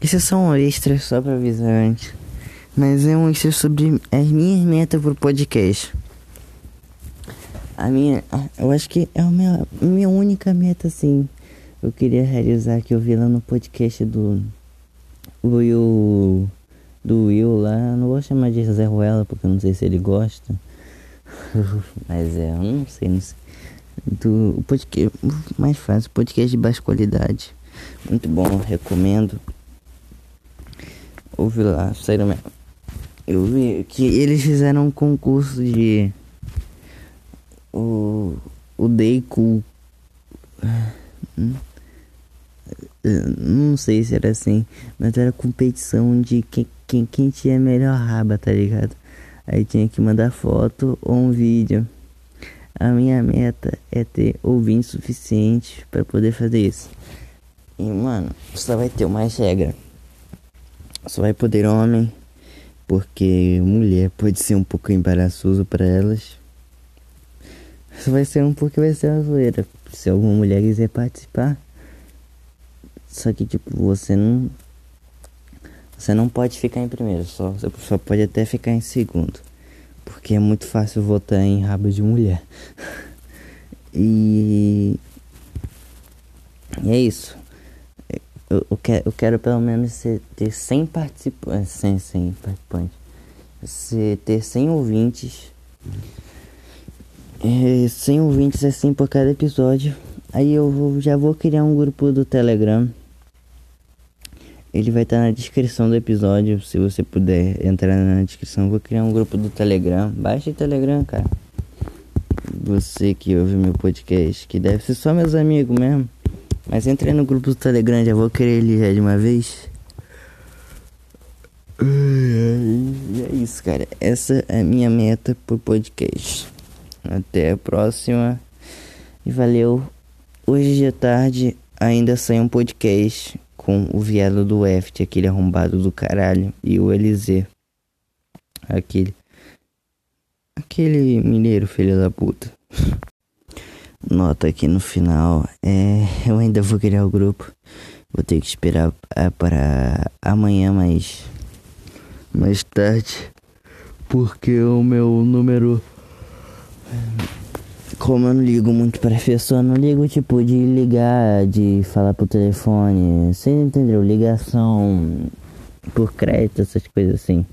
Isso é só um extra, só pra avisar antes. Mas é um extra sobre as minhas metas pro podcast. A minha. Eu acho que é a minha, minha única meta, assim. Eu queria realizar que eu vi lá no podcast do. Will. Do Will lá. Não vou chamar de Zé Ruela, porque eu não sei se ele gosta. Mas é, eu não sei, não sei. Do podcast mais fácil, podcast de baixa qualidade. Muito bom, recomendo. Ouvi lá, saíram mesmo. Eu vi que eles fizeram um concurso de o o Cool. Não sei se era assim, mas era competição de quem, quem, quem tinha melhor raba, tá ligado? Aí tinha que mandar foto ou um vídeo. A minha meta é ter ouvintes suficientes para poder fazer isso. E mano, só vai ter mais regra. Só vai poder homem, porque mulher pode ser um pouco embaraçoso para elas. Só vai ser um pouco vai ser uma zoeira. Se alguma mulher quiser participar. Só que tipo, você não. Você não pode ficar em primeiro, só, você só pode até ficar em segundo. Porque é muito fácil votar em rabo de mulher. e. E é isso. Eu, eu, quero, eu quero pelo menos ter 100 participantes. 100, 100 participantes. Se, ter 100 ouvintes. É, 100 ouvintes assim por cada episódio. Aí eu vou, já vou criar um grupo do Telegram. Ele vai estar na descrição do episódio. Se você puder entrar na descrição, vou criar um grupo do Telegram. Baixe o Telegram, cara. Você que ouve meu podcast, que deve ser só meus amigos mesmo. Mas entrei no grupo do Telegram, já vou querer ele já de uma vez. E é isso, cara. Essa é a minha meta pro podcast. Até a próxima. E valeu. Hoje de tarde ainda sai um podcast com o viado do Eft, aquele arrombado do caralho, e o Eliseu. Aquele. Aquele mineiro filho da puta. Nota aqui no final. É, eu ainda vou criar o grupo. Vou ter que esperar é, para amanhã, mais mais tarde, porque o meu número como eu não ligo muito pra pessoa, não ligo tipo de ligar, de falar pro telefone, você entendeu? Ligação por crédito, essas coisas assim.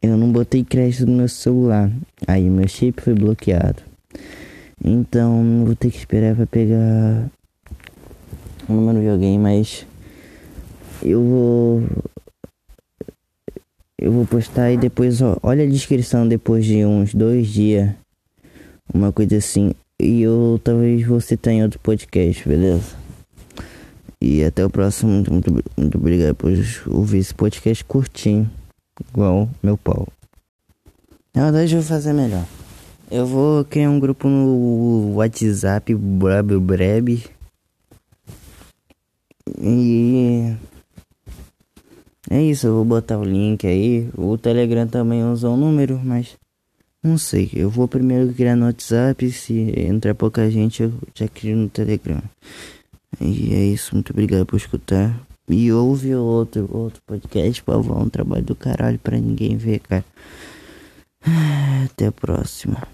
Eu não botei crédito no meu celular, aí meu chip foi bloqueado. Então vou ter que esperar pra pegar o número de alguém, mas eu vou eu vou postar e depois ó, olha a descrição depois de uns dois dias uma coisa assim. E eu talvez você tenha outro podcast, beleza? E até o próximo. Muito, muito, muito obrigado por ouvir esse podcast curtinho. Igual meu pau. Na verdade eu vou fazer melhor. Eu vou criar um grupo no WhatsApp Brab Breb. E é isso, eu vou botar o link aí. O Telegram também usa um número, mas não sei, eu vou primeiro criar no WhatsApp, se entrar pouca gente eu já crio no Telegram. E é isso, muito obrigado por escutar. E ouve outro, outro podcast, favor, um trabalho do caralho pra ninguém ver, cara. Até a próxima.